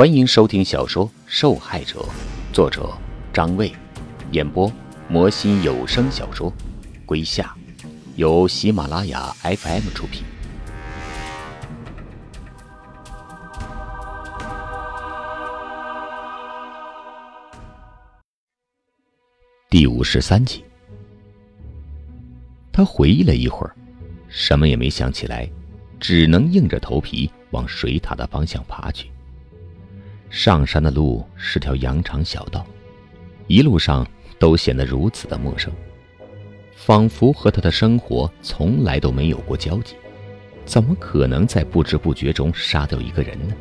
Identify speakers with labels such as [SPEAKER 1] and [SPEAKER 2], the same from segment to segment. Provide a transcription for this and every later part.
[SPEAKER 1] 欢迎收听小说《受害者》，作者张卫，演播魔心有声小说《归夏》，由喜马拉雅 FM 出品。第五十三集，他回忆了一会儿，什么也没想起来，只能硬着头皮往水塔的方向爬去。上山的路是条羊肠小道，一路上都显得如此的陌生，仿佛和他的生活从来都没有过交集。怎么可能在不知不觉中杀掉一个人呢？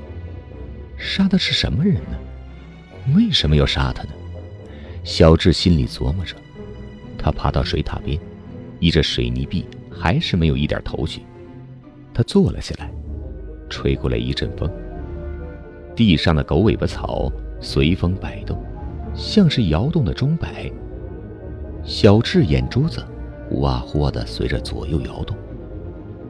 [SPEAKER 1] 杀的是什么人呢？为什么要杀他呢？小智心里琢磨着。他爬到水塔边，依着水泥壁，还是没有一点头绪。他坐了下来，吹过来一阵风。地上的狗尾巴草随风摆动，像是摇动的钟摆。小智眼珠子呼啊呼的随着左右摇动，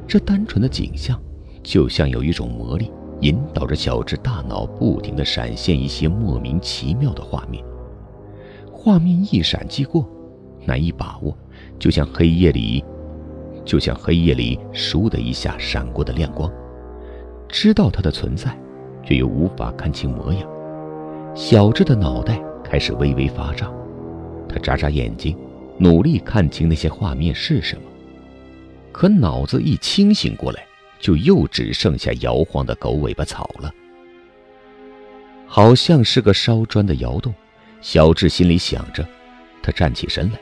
[SPEAKER 1] 这单纯的景象就像有一种魔力，引导着小智大脑不停的闪现一些莫名其妙的画面。画面一闪即过，难以把握，就像黑夜里，就像黑夜里倏的一下闪过的亮光。知道它的存在。却又无法看清模样，小智的脑袋开始微微发胀，他眨眨眼睛，努力看清那些画面是什么。可脑子一清醒过来，就又只剩下摇晃的狗尾巴草了，好像是个烧砖的窑洞。小智心里想着，他站起身来，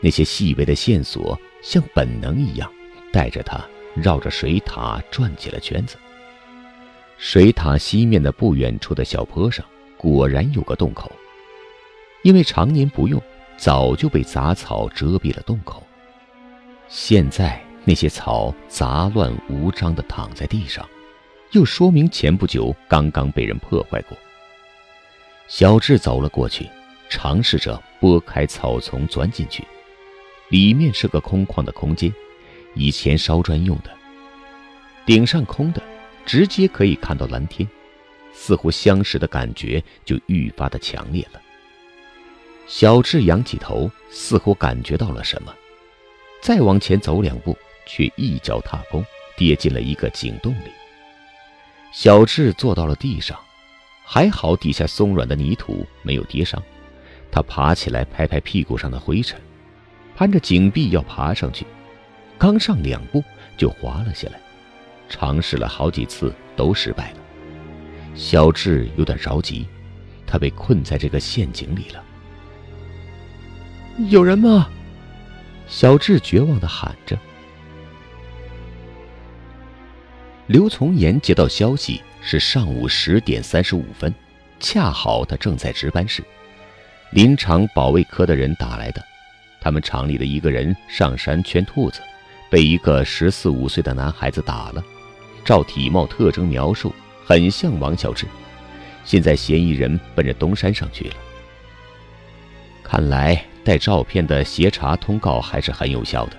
[SPEAKER 1] 那些细微的线索像本能一样，带着他绕着水塔转起了圈子。水塔西面的不远处的小坡上，果然有个洞口。因为常年不用，早就被杂草遮蔽了洞口。现在那些草杂乱无章地躺在地上，又说明前不久刚刚被人破坏过。小智走了过去，尝试着拨开草丛钻进去。里面是个空旷的空间，以前烧砖用的，顶上空的。直接可以看到蓝天，似乎相识的感觉就愈发的强烈了。小智仰起头，似乎感觉到了什么，再往前走两步，却一脚踏空，跌进了一个井洞里。小智坐到了地上，还好底下松软的泥土没有跌伤。他爬起来，拍拍屁股上的灰尘，攀着井壁要爬上去，刚上两步就滑了下来。尝试了好几次都失败了，小智有点着急，他被困在这个陷阱里了。有人吗？小智绝望的喊着。刘从言接到消息是上午十点三十五分，恰好他正在值班室。林场保卫科的人打来的，他们厂里的一个人上山圈兔子，被一个十四五岁的男孩子打了。照体貌特征描述，很像王小志。现在嫌疑人奔着东山上去了。看来带照片的协查通告还是很有效的。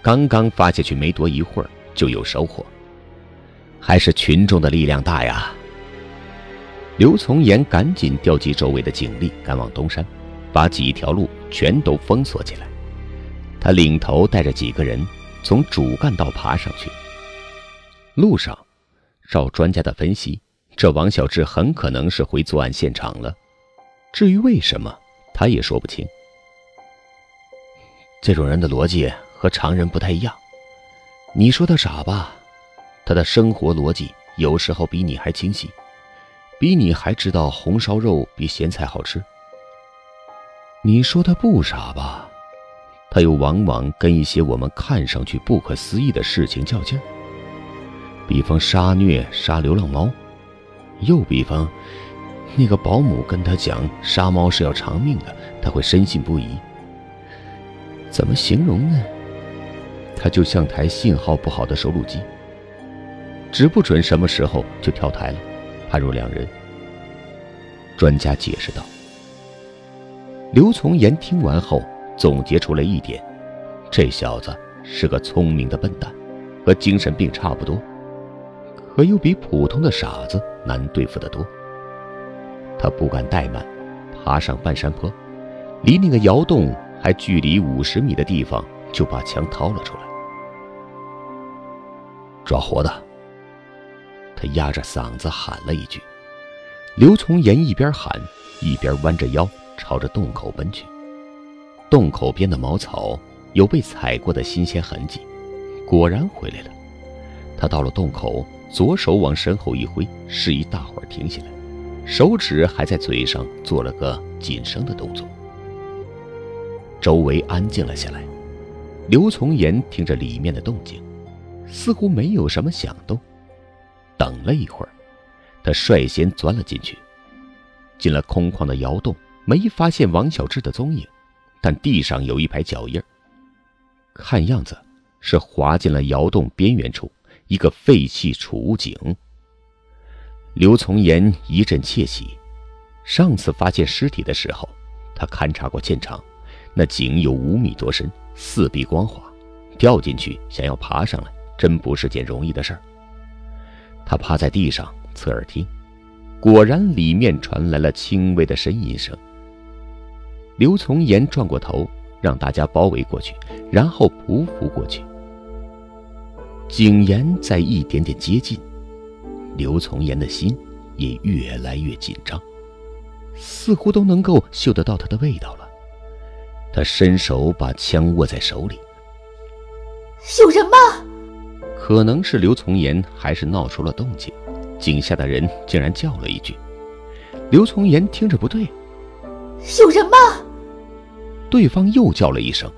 [SPEAKER 1] 刚刚发下去没多一会儿，就有收获。还是群众的力量大呀！刘从言赶紧调集周围的警力，赶往东山，把几条路全都封锁起来。他领头带着几个人从主干道爬上去。路上，照专家的分析，这王小志很可能是回作案现场了。至于为什么，他也说不清。这种人的逻辑和常人不太一样。你说他傻吧？他的生活逻辑有时候比你还清晰，比你还知道红烧肉比咸菜好吃。你说他不傻吧？他又往往跟一些我们看上去不可思议的事情较劲儿。比方杀虐杀流浪猫，又比方，那个保姆跟他讲杀猫是要偿命的，他会深信不疑。怎么形容呢？他就像台信号不好的收录机，指不准什么时候就跳台了，判若两人。专家解释道。刘从言听完后总结出了一点：这小子是个聪明的笨蛋，和精神病差不多。可又比普通的傻子难对付得多。他不敢怠慢，爬上半山坡，离那个窑洞还距离五十米的地方，就把枪掏了出来。抓活的！他压着嗓子喊了一句。刘从言一边喊，一边弯着腰朝着洞口奔去。洞口边的茅草有被踩过的新鲜痕迹，果然回来了。他到了洞口，左手往身后一挥，示意大伙儿停下来，手指还在嘴上做了个紧声的动作。周围安静了下来。刘从言听着里面的动静，似乎没有什么响动。等了一会儿。他率先钻了进去，进了空旷的窑洞，没发现王小志的踪影，但地上有一排脚印看样子是滑进了窑洞边缘处一个废弃储物井。刘从言一阵窃喜，上次发现尸体的时候，他勘察过现场，那井有五米多深，四壁光滑，掉进去想要爬上来，真不是件容易的事儿。他趴在地上。侧耳听，果然里面传来了轻微的呻吟声。刘从言转过头，让大家包围过去，然后匍匐过去。井沿在一点点接近，刘从言的心也越来越紧张，似乎都能够嗅得到他的味道了。他伸手把枪握在手里。
[SPEAKER 2] 有人吗？
[SPEAKER 1] 可能是刘从言，还是闹出了动静。井下的人竟然叫了一句：“刘从言，听着不对，
[SPEAKER 2] 有人吗？”
[SPEAKER 1] 对方又叫了一声，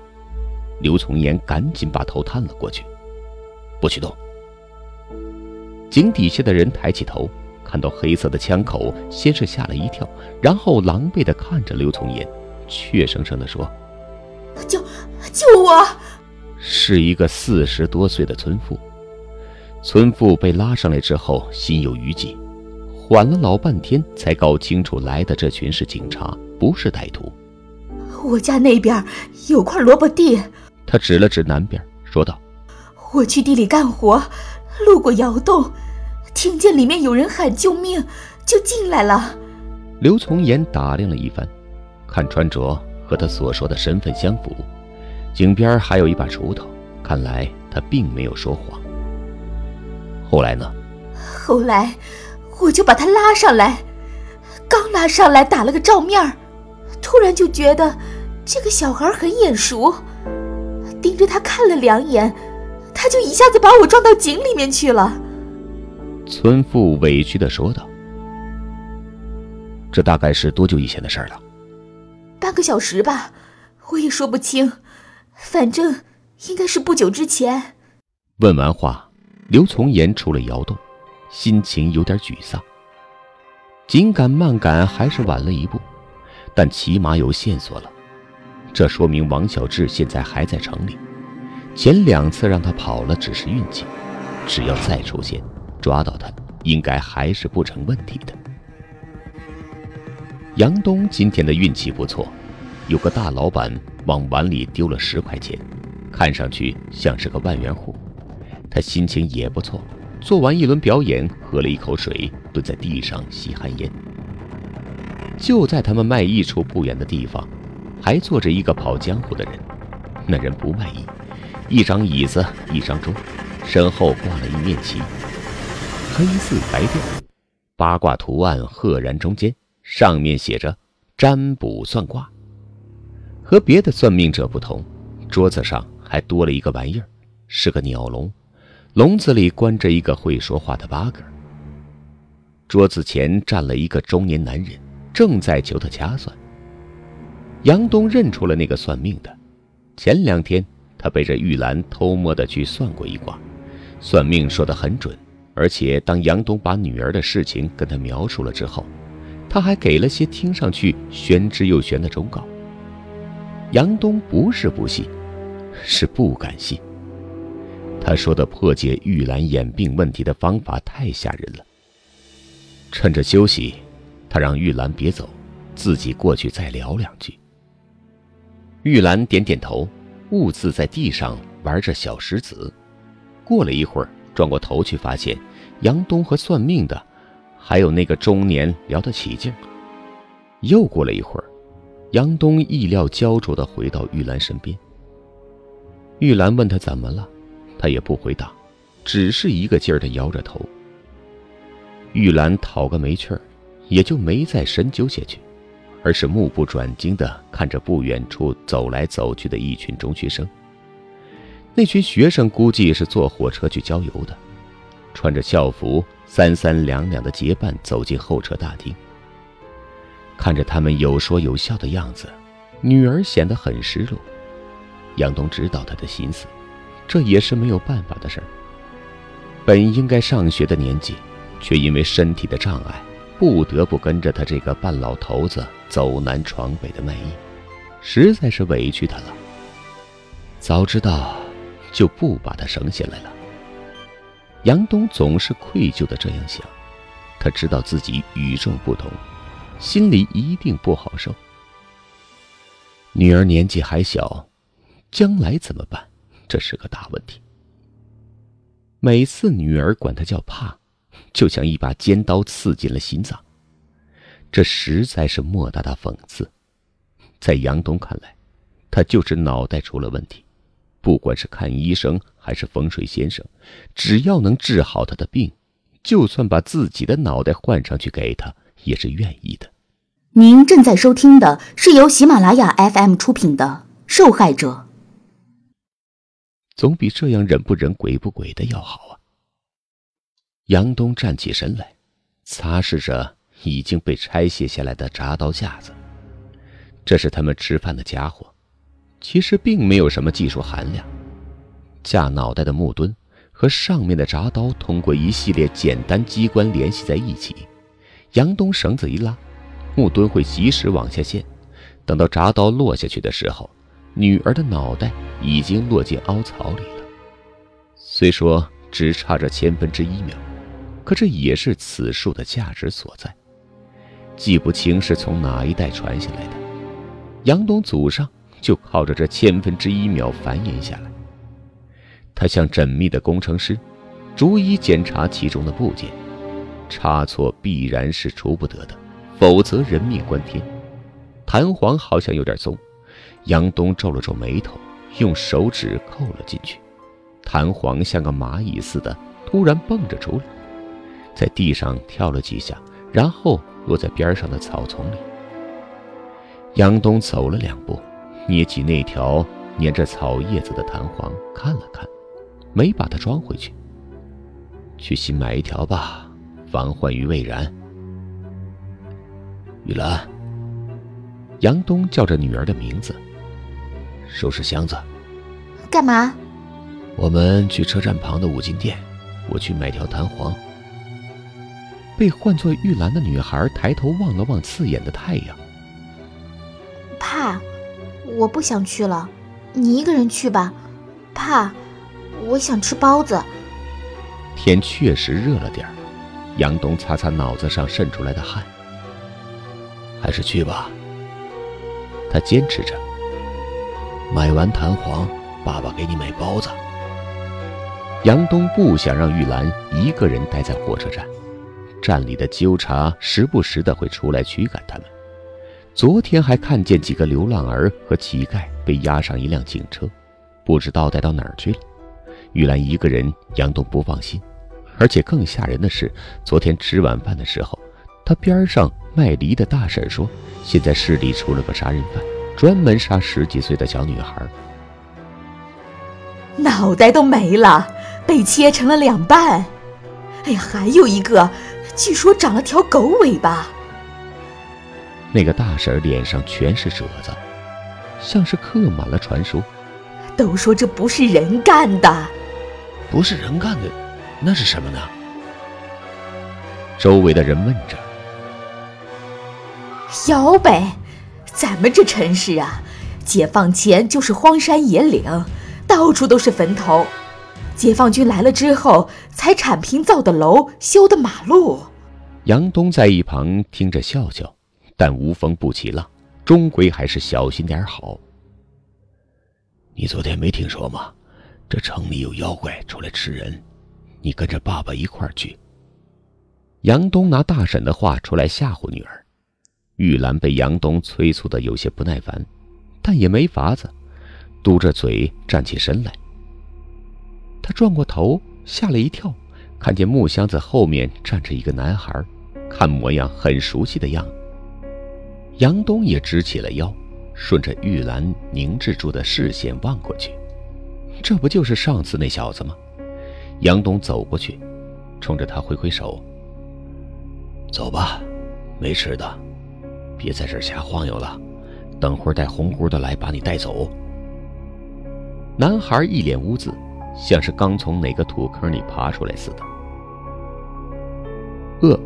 [SPEAKER 1] 刘从言赶紧把头探了过去，不许动。井底下的人抬起头，看到黑色的枪口，先是吓了一跳，然后狼狈的看着刘从言，怯生生的说：“
[SPEAKER 2] 救救我！”
[SPEAKER 1] 是一个四十多岁的村妇。村妇被拉上来之后，心有余悸，缓了老半天，才搞清楚来的这群是警察，不是歹徒。
[SPEAKER 2] 我家那边有块萝卜地，
[SPEAKER 1] 他指了指南边，说道：“
[SPEAKER 2] 我去地里干活，路过窑洞，听见里面有人喊救命，就进来了。”
[SPEAKER 1] 刘从言打量了一番，看穿着和他所说的身份相符，井边还有一把锄头，看来他并没有说谎。后来呢？
[SPEAKER 2] 后来，我就把他拉上来，刚拉上来打了个照面突然就觉得这个小孩很眼熟，盯着他看了两眼，他就一下子把我撞到井里面去了。
[SPEAKER 1] 村妇委屈的说道：“这大概是多久以前的事了？”
[SPEAKER 2] 半个小时吧，我也说不清，反正应该是不久之前。
[SPEAKER 1] 问完话。刘从言出了窑洞，心情有点沮丧。紧赶慢赶还是晚了一步，但起码有线索了。这说明王小志现在还在城里。前两次让他跑了只是运气，只要再出现，抓到他，应该还是不成问题的。杨东今天的运气不错，有个大老板往碗里丢了十块钱，看上去像是个万元户。他心情也不错，做完一轮表演，喝了一口水，蹲在地上吸旱烟。就在他们卖艺处不远的地方，还坐着一个跑江湖的人。那人不卖艺，一张椅子，一张桌，身后挂了一面旗，黑字白调，八卦图案赫然中间，上面写着“占卜算卦”。和别的算命者不同，桌子上还多了一个玩意儿，是个鸟笼。笼子里关着一个会说话的八哥。桌子前站了一个中年男人，正在求他掐算。杨东认出了那个算命的，前两天他背着玉兰偷摸的去算过一卦，算命说的很准，而且当杨东把女儿的事情跟他描述了之后，他还给了些听上去玄之又玄的忠告。杨东不是不信，是不敢信。他说的破解玉兰眼病问题的方法太吓人了。趁着休息，他让玉兰别走，自己过去再聊两句。玉兰点点头，兀自在地上玩着小石子。过了一会儿，转过头去发现杨东和算命的，还有那个中年聊得起劲，又过了一会儿，杨东意料焦灼的回到玉兰身边。玉兰问他怎么了，他也不回答，只是一个劲儿的摇着头。玉兰讨个没趣儿，也就没再深究下去，而是目不转睛的看着不远处走来走去的一群中学生。那群学生估计是坐火车去郊游的，穿着校服，三三两两的结伴走进候车大厅。看着他们有说有笑的样子，女儿显得很失落。杨东知道他的心思，这也是没有办法的事儿。本应该上学的年纪，却因为身体的障碍，不得不跟着他这个半老头子走南闯北的卖艺，实在是委屈他了。早知道。就不把他生下来了。杨东总是愧疚的这样想，他知道自己与众不同，心里一定不好受。女儿年纪还小，将来怎么办？这是个大问题。每次女儿管他叫怕，就像一把尖刀刺进了心脏。这实在是莫大的讽刺。在杨东看来，他就是脑袋出了问题。不管是看医生还是风水先生，只要能治好他的病，就算把自己的脑袋换上去给他，也是愿意的。
[SPEAKER 2] 您正在收听的是由喜马拉雅 FM 出品的《受害者》，
[SPEAKER 1] 总比这样人不人鬼不鬼的要好啊。杨东站起身来，擦拭着已经被拆卸下来的铡刀架子，这是他们吃饭的家伙。其实并没有什么技术含量，架脑袋的木墩和上面的铡刀通过一系列简单机关联系在一起。杨东绳子一拉，木墩会及时往下陷。等到铡刀落下去的时候，女儿的脑袋已经落进凹槽里了。虽说只差这千分之一秒，可这也是此术的价值所在。记不清是从哪一代传下来的，杨东祖上。就靠着这千分之一秒繁衍下来。他像缜密的工程师，逐一检查其中的部件，差错必然是出不得的，否则人命关天。弹簧好像有点松，杨东皱了皱眉头，用手指扣了进去。弹簧像个蚂蚁似的突然蹦着出来，在地上跳了几下，然后落在边上的草丛里。杨东走了两步。捏起那条粘着草叶子的弹簧，看了看，没把它装回去。去新买一条吧，防患于未然。雨兰，杨东叫着女儿的名字，收拾箱子。
[SPEAKER 2] 干嘛？
[SPEAKER 1] 我们去车站旁的五金店，我去买条弹簧。被唤作玉兰的女孩抬头望了望刺眼的太阳，
[SPEAKER 2] 怕。我不想去了，你一个人去吧。怕，我想吃包子。
[SPEAKER 1] 天确实热了点儿，杨东擦擦脑子上渗出来的汗，还是去吧。他坚持着。买完弹簧，爸爸给你买包子。杨东不想让玉兰一个人待在火车站，站里的纠察时不时的会出来驱赶他们。昨天还看见几个流浪儿和乞丐被押上一辆警车，不知道带到哪儿去了。玉兰一个人，杨东不放心。而且更吓人的是，昨天吃晚饭的时候，他边上卖梨的大婶说，现在市里出了个杀人犯，专门杀十几岁的小女孩，
[SPEAKER 2] 脑袋都没了，被切成了两半。哎呀，还有一个，据说长了条狗尾巴。
[SPEAKER 1] 那个大婶脸上全是褶子，像是刻满了传说。
[SPEAKER 2] 都说这不是人干的，
[SPEAKER 1] 不是人干的，那是什么呢？周围的人问着。
[SPEAKER 2] 小北，咱们这城市啊，解放前就是荒山野岭，到处都是坟头。解放军来了之后，才铲平造的楼，修的马路。
[SPEAKER 1] 杨东在一旁听着笑笑。但无风不起浪，终归还是小心点好。你昨天没听说吗？这城里有妖怪出来吃人，你跟着爸爸一块儿去。杨东拿大婶的话出来吓唬女儿。玉兰被杨东催促的有些不耐烦，但也没法子，嘟着嘴站起身来。他转过头，吓了一跳，看见木箱子后面站着一个男孩，看模样很熟悉的样。杨东也直起了腰，顺着玉兰凝滞住的视线望过去，这不就是上次那小子吗？杨东走过去，冲着他挥挥手：“走吧，没吃的。”别在这儿瞎晃悠了，等会儿带红姑的来把你带走。男孩一脸污渍，像是刚从哪个土坑里爬出来似的。饿，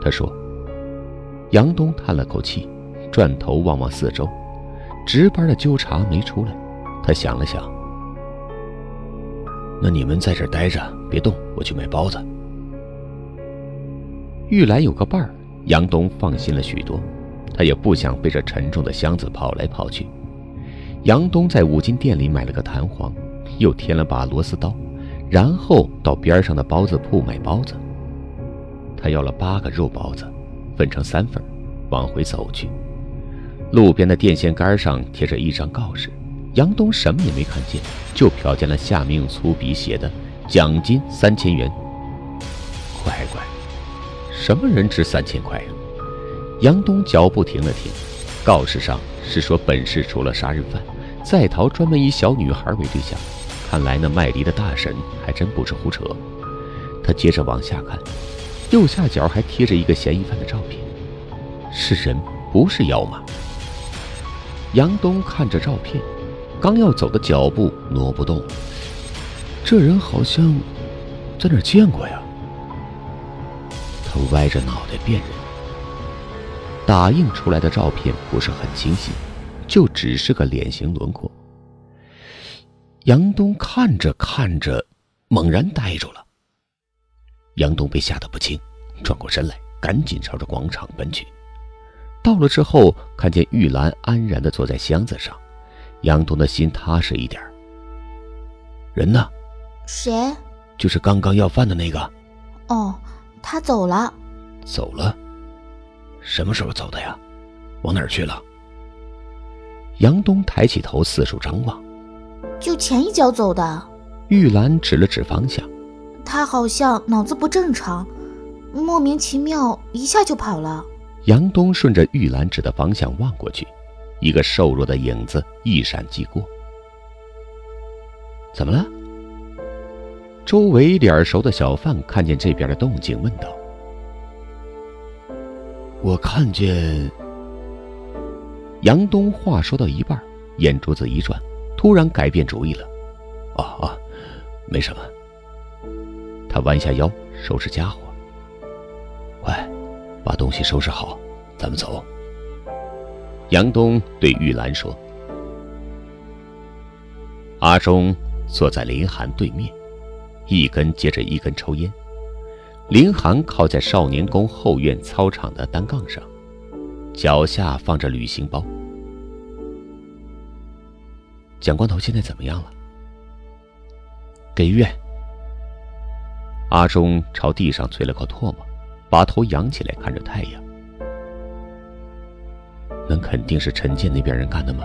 [SPEAKER 1] 他说。杨东叹了口气，转头望望四周，值班的纠察没出来。他想了想，那你们在这儿待着，别动，我去买包子。玉兰有个伴儿。杨东放心了许多，他也不想背着沉重的箱子跑来跑去。杨东在五金店里买了个弹簧，又添了把螺丝刀，然后到边上的包子铺买包子。他要了八个肉包子，分成三份，往回走去。路边的电线杆上贴着一张告示，杨东什么也没看见，就瞟见了下面用粗笔写的“奖金三千元”。乖乖。什么人值三千块呀？杨东脚步停了停，告示上是说本市除了杀人犯，在逃专门以小女孩为对象。看来那卖梨的大婶还真不是胡扯。他接着往下看，右下角还贴着一个嫌疑犯的照片，是人不是妖吗？杨东看着照片，刚要走的脚步挪不动。这人好像在哪见过呀？他歪着脑袋辨认，打印出来的照片不是很清晰，就只是个脸型轮廓。杨东看着看着，猛然呆住了。杨东被吓得不轻，转过身来，赶紧朝着广场奔去。到了之后，看见玉兰安然的坐在箱子上，杨东的心踏实一点。人呢？
[SPEAKER 2] 谁？
[SPEAKER 1] 就是刚刚要饭的那个。
[SPEAKER 2] 哦。他走了，
[SPEAKER 1] 走了，什么时候走的呀？往哪儿去了？杨东抬起头四处张望，
[SPEAKER 2] 就前一脚走的。
[SPEAKER 1] 玉兰指了指方向，
[SPEAKER 2] 他好像脑子不正常，莫名其妙一下就跑了。
[SPEAKER 1] 杨东顺着玉兰指的方向望过去，一个瘦弱的影子一闪即过。怎么了？周围脸熟的小贩看见这边的动静，问道：“我看见……”杨东话说到一半，眼珠子一转，突然改变主意了：“哦哦，没什么。”他弯下腰收拾家伙，快把东西收拾好，咱们走。杨东对玉兰说：“阿忠坐在林寒对面。”一根接着一根抽烟，林寒靠在少年宫后院操场的单杠上，脚下放着旅行包。蒋光头现在怎么样了？给医院。阿忠朝地上啐了口唾沫，把头仰起来看着太阳。那肯定是陈建那边人干的吗？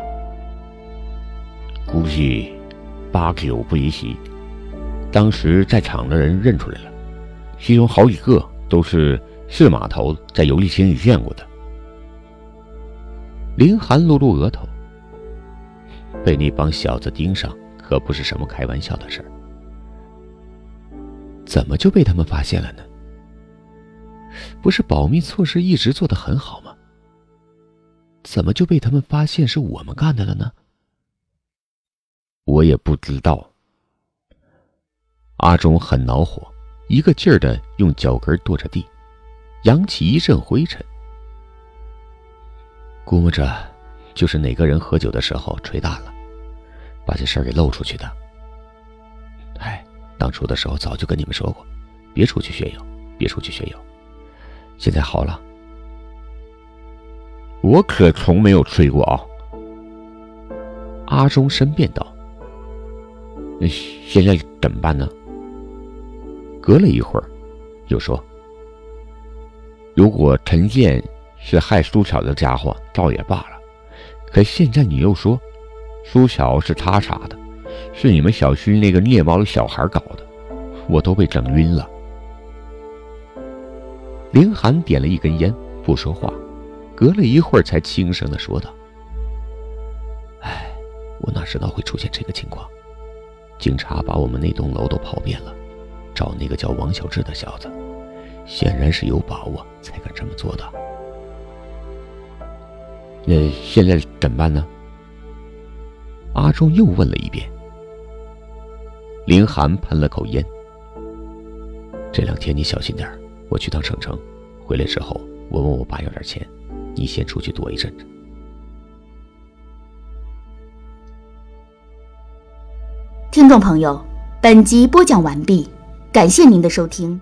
[SPEAKER 3] 估计八九不离十。当时在场的人认出来了，其中好几个都是市码头在游历厅里见过的。
[SPEAKER 1] 林寒露露额头，被那帮小子盯上可不是什么开玩笑的事儿。怎么就被他们发现了呢？不是保密措施一直做得很好吗？怎么就被他们发现是我们干的了呢？
[SPEAKER 3] 我也不知道。
[SPEAKER 1] 阿忠很恼火，一个劲儿的用脚跟跺着地，扬起一阵灰尘。估摸着，就是哪个人喝酒的时候吹大了，把这事儿给漏出去的。哎，当初的时候早就跟你们说过，别出去炫耀，别出去炫耀。现在好了，
[SPEAKER 3] 我可从没有吹过啊。
[SPEAKER 1] 阿忠申辩道：“
[SPEAKER 3] 那现在怎么办呢？”
[SPEAKER 1] 隔了一会儿，又说：“
[SPEAKER 3] 如果陈建是害苏巧的家伙，倒也罢了。可现在你又说，苏巧是他杀的，是你们小区那个虐猫的小孩搞的，我都被整晕了。
[SPEAKER 1] 凌寒点了一根烟，不说话，隔了一会儿才轻声的说道：“哎，我哪知道会出现这个情况？警察把我们那栋楼都跑遍了，找那个叫王小志的小子，显然是有把握才敢这么做的。
[SPEAKER 3] 那现在怎么办呢？”
[SPEAKER 1] 阿忠又问了一遍。林寒喷了口烟：“这两天你小心点。”我去趟省城，回来之后我问我爸要点钱，你先出去躲一阵子。
[SPEAKER 2] 听众朋友，本集播讲完毕，感谢您的收听。